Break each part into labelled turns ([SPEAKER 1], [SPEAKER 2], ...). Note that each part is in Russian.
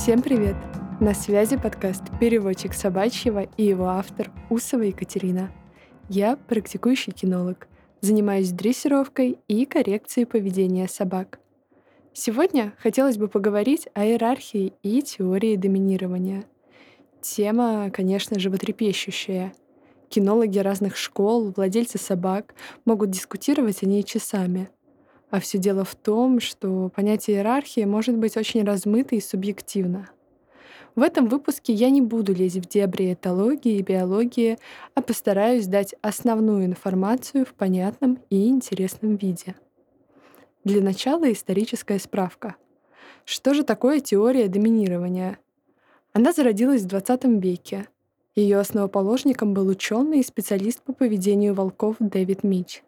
[SPEAKER 1] Всем привет! На связи подкаст «Переводчик собачьего» и его автор Усова Екатерина. Я практикующий кинолог, занимаюсь дрессировкой и коррекцией поведения собак. Сегодня хотелось бы поговорить о иерархии и теории доминирования. Тема, конечно, животрепещущая. Кинологи разных школ, владельцы собак могут дискутировать о ней часами — а все дело в том, что понятие иерархии может быть очень размыто и субъективно. В этом выпуске я не буду лезть в дебри этологии и биологии, а постараюсь дать основную информацию в понятном и интересном виде. Для начала историческая справка. Что же такое теория доминирования? Она зародилась в 20 веке. Ее основоположником был ученый и специалист по поведению волков Дэвид Мич.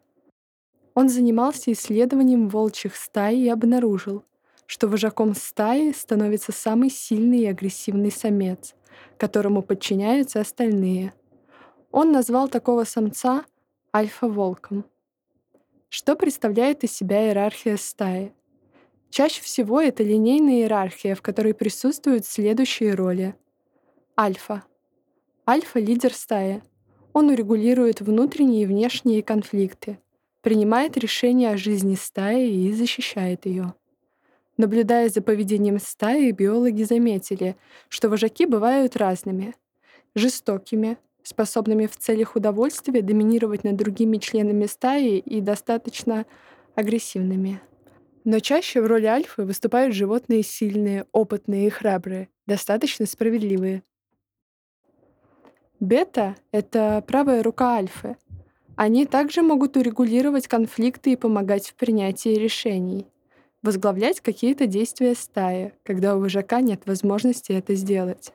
[SPEAKER 1] Он занимался исследованием волчьих стай и обнаружил, что вожаком стаи становится самый сильный и агрессивный самец, которому подчиняются остальные. Он назвал такого самца альфа-волком. Что представляет из себя иерархия стаи? Чаще всего это линейная иерархия, в которой присутствуют следующие роли. Альфа. Альфа — лидер стаи. Он урегулирует внутренние и внешние конфликты — принимает решение о жизни стаи и защищает ее. Наблюдая за поведением стаи, биологи заметили, что вожаки бывают разными. Жестокими, способными в целях удовольствия доминировать над другими членами стаи и достаточно агрессивными. Но чаще в роли альфы выступают животные сильные, опытные и храбрые, достаточно справедливые. Бета — это правая рука альфы — они также могут урегулировать конфликты и помогать в принятии решений, возглавлять какие-то действия стаи, когда у вожака нет возможности это сделать.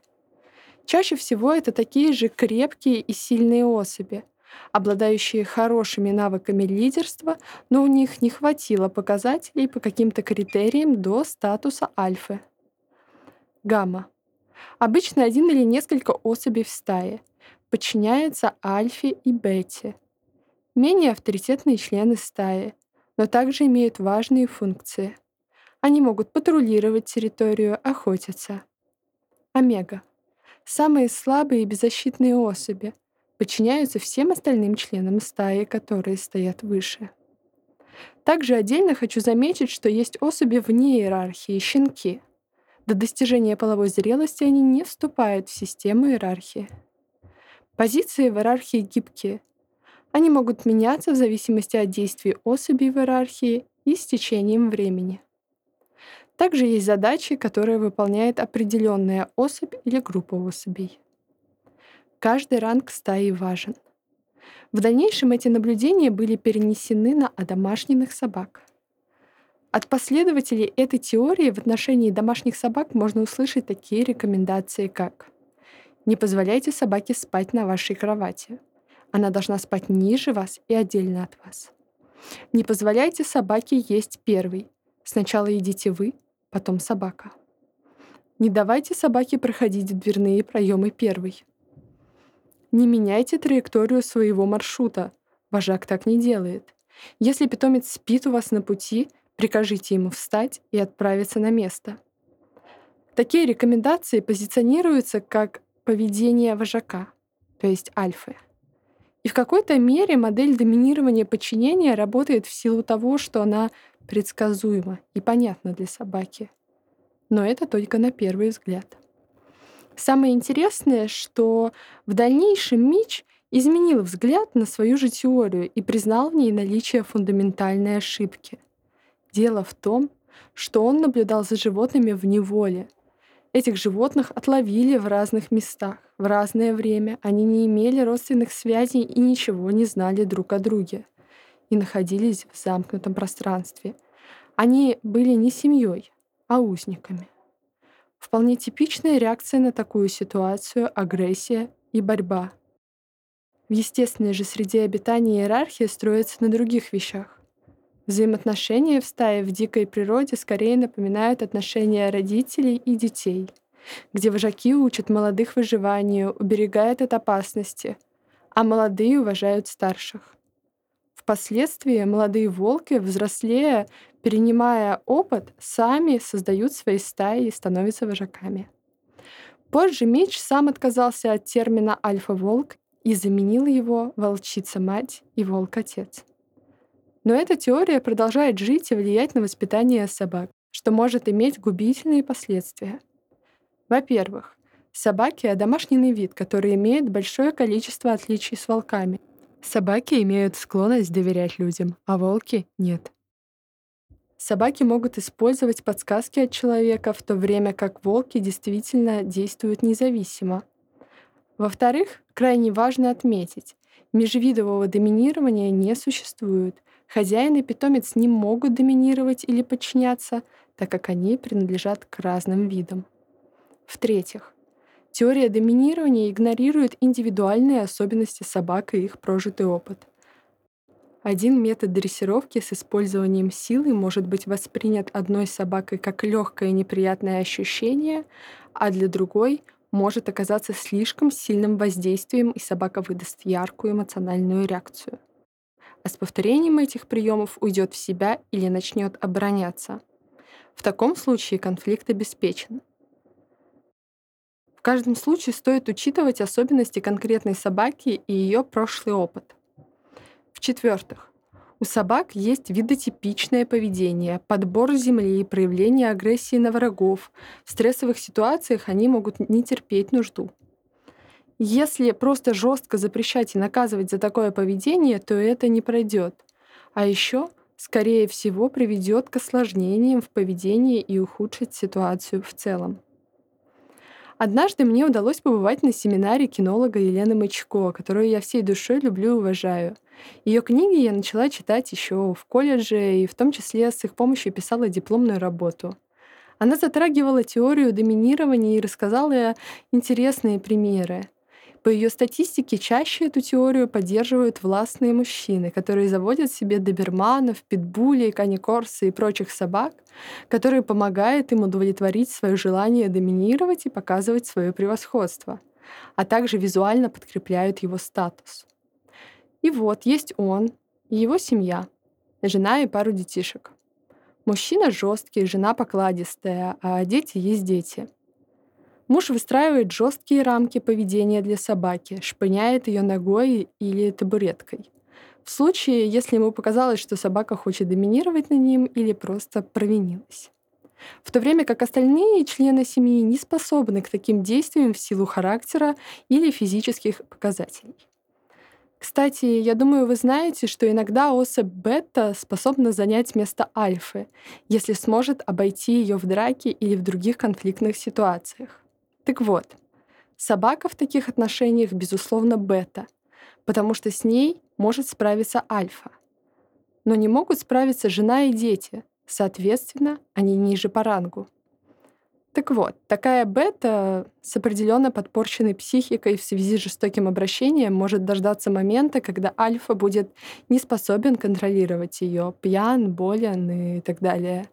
[SPEAKER 1] Чаще всего это такие же крепкие и сильные особи, обладающие хорошими навыками лидерства, но у них не хватило показателей по каким-то критериям до статуса альфы. Гамма. Обычно один или несколько особей в стае. Подчиняются альфе и бете — менее авторитетные члены стаи, но также имеют важные функции. Они могут патрулировать территорию, охотиться. Омега. Самые слабые и беззащитные особи подчиняются всем остальным членам стаи, которые стоят выше. Также отдельно хочу заметить, что есть особи вне иерархии, щенки. До достижения половой зрелости они не вступают в систему иерархии. Позиции в иерархии гибкие — они могут меняться в зависимости от действий особей в иерархии и с течением времени. Также есть задачи, которые выполняет определенная особь или группа особей. Каждый ранг стаи важен. В дальнейшем эти наблюдения были перенесены на одомашненных собак. От последователей этой теории в отношении домашних собак можно услышать такие рекомендации, как «Не позволяйте собаке спать на вашей кровати», она должна спать ниже вас и отдельно от вас. Не позволяйте собаке есть первый. Сначала едите вы, потом собака. Не давайте собаке проходить в дверные проемы первый. Не меняйте траекторию своего маршрута. Вожак так не делает. Если питомец спит у вас на пути, прикажите ему встать и отправиться на место. Такие рекомендации позиционируются как поведение вожака, то есть альфы. И в какой-то мере модель доминирования подчинения работает в силу того, что она предсказуема и понятна для собаки. Но это только на первый взгляд. Самое интересное, что в дальнейшем Мич изменил взгляд на свою же теорию и признал в ней наличие фундаментальной ошибки. Дело в том, что он наблюдал за животными в неволе, Этих животных отловили в разных местах, в разное время. Они не имели родственных связей и ничего не знали друг о друге. И находились в замкнутом пространстве. Они были не семьей, а узниками. Вполне типичная реакция на такую ситуацию — агрессия и борьба. В естественной же среде обитания иерархия строится на других вещах. Взаимоотношения в стае в дикой природе скорее напоминают отношения родителей и детей, где вожаки учат молодых выживанию, уберегают от опасности, а молодые уважают старших. Впоследствии молодые волки, взрослея, перенимая опыт, сами создают свои стаи и становятся вожаками. Позже Мич сам отказался от термина «альфа-волк» и заменил его «волчица-мать» и «волк-отец». Но эта теория продолжает жить и влиять на воспитание собак, что может иметь губительные последствия. Во-первых, собаки — домашний вид, который имеет большое количество отличий с волками. Собаки имеют склонность доверять людям, а волки — нет. Собаки могут использовать подсказки от человека, в то время как волки действительно действуют независимо. Во-вторых, крайне важно отметить, межвидового доминирования не существует, Хозяин и питомец не могут доминировать или подчиняться, так как они принадлежат к разным видам. В-третьих, теория доминирования игнорирует индивидуальные особенности собак и их прожитый опыт. Один метод дрессировки с использованием силы может быть воспринят одной собакой как легкое неприятное ощущение, а для другой может оказаться слишком сильным воздействием, и собака выдаст яркую эмоциональную реакцию а с повторением этих приемов уйдет в себя или начнет обороняться. В таком случае конфликт обеспечен. В каждом случае стоит учитывать особенности конкретной собаки и ее прошлый опыт. В-четвертых, у собак есть видотипичное поведение, подбор земли, проявление агрессии на врагов. В стрессовых ситуациях они могут не терпеть нужду. Если просто жестко запрещать и наказывать за такое поведение, то это не пройдет. А еще, скорее всего, приведет к осложнениям в поведении и ухудшит ситуацию в целом. Однажды мне удалось побывать на семинаре кинолога Елены Мычко, которую я всей душой люблю и уважаю. Ее книги я начала читать еще в колледже, и в том числе с их помощью писала дипломную работу. Она затрагивала теорию доминирования и рассказала интересные примеры. По ее статистике, чаще эту теорию поддерживают властные мужчины, которые заводят себе доберманов, питбулей, каникорсы и прочих собак, которые помогают им удовлетворить свое желание доминировать и показывать свое превосходство, а также визуально подкрепляют его статус. И вот есть он и его семья, жена и пару детишек. Мужчина жесткий, жена покладистая, а дети есть дети — Муж выстраивает жесткие рамки поведения для собаки, шпыняет ее ногой или табуреткой. В случае, если ему показалось, что собака хочет доминировать над ним или просто провинилась. В то время как остальные члены семьи не способны к таким действиям в силу характера или физических показателей. Кстати, я думаю, вы знаете, что иногда особь бета способна занять место альфы, если сможет обойти ее в драке или в других конфликтных ситуациях. Так вот, собака в таких отношениях, безусловно, бета, потому что с ней может справиться альфа. Но не могут справиться жена и дети, соответственно, они ниже по рангу. Так вот, такая бета с определенно подпорченной психикой в связи с жестоким обращением может дождаться момента, когда альфа будет не способен контролировать ее, пьян, болен и так далее.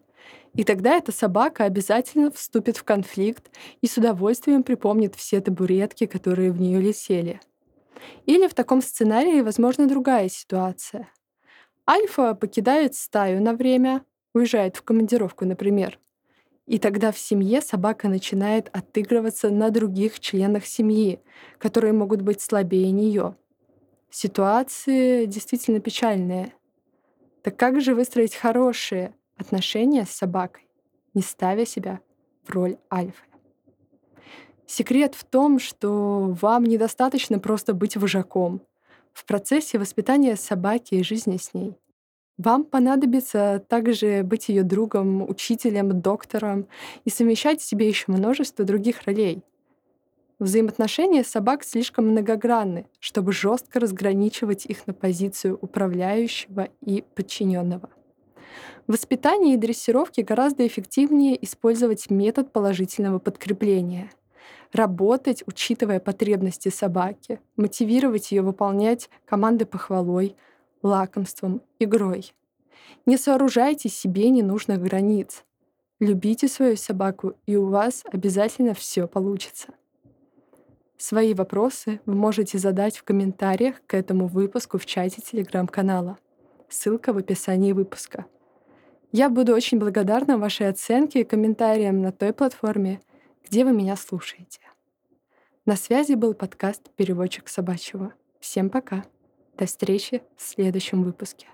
[SPEAKER 1] И тогда эта собака обязательно вступит в конфликт и с удовольствием припомнит все табуретки, которые в нее летели. Или в таком сценарии возможна другая ситуация. Альфа покидает стаю на время, уезжает в командировку, например. И тогда в семье собака начинает отыгрываться на других членах семьи, которые могут быть слабее нее. Ситуации действительно печальные. Так как же выстроить хорошие, отношения с собакой, не ставя себя в роль альфы. Секрет в том, что вам недостаточно просто быть вожаком в процессе воспитания собаки и жизни с ней. Вам понадобится также быть ее другом, учителем, доктором и совмещать в себе еще множество других ролей. Взаимоотношения собак слишком многогранны, чтобы жестко разграничивать их на позицию управляющего и подчиненного. В воспитании и дрессировке гораздо эффективнее использовать метод положительного подкрепления. Работать, учитывая потребности собаки, мотивировать ее выполнять команды похвалой, лакомством, игрой. Не сооружайте себе ненужных границ. Любите свою собаку, и у вас обязательно все получится. Свои вопросы вы можете задать в комментариях к этому выпуску в чате телеграм-канала. ссылка в описании выпуска. Я буду очень благодарна вашей оценке и комментариям на той платформе, где вы меня слушаете. На связи был подкаст «Переводчик собачьего». Всем пока. До встречи в следующем выпуске.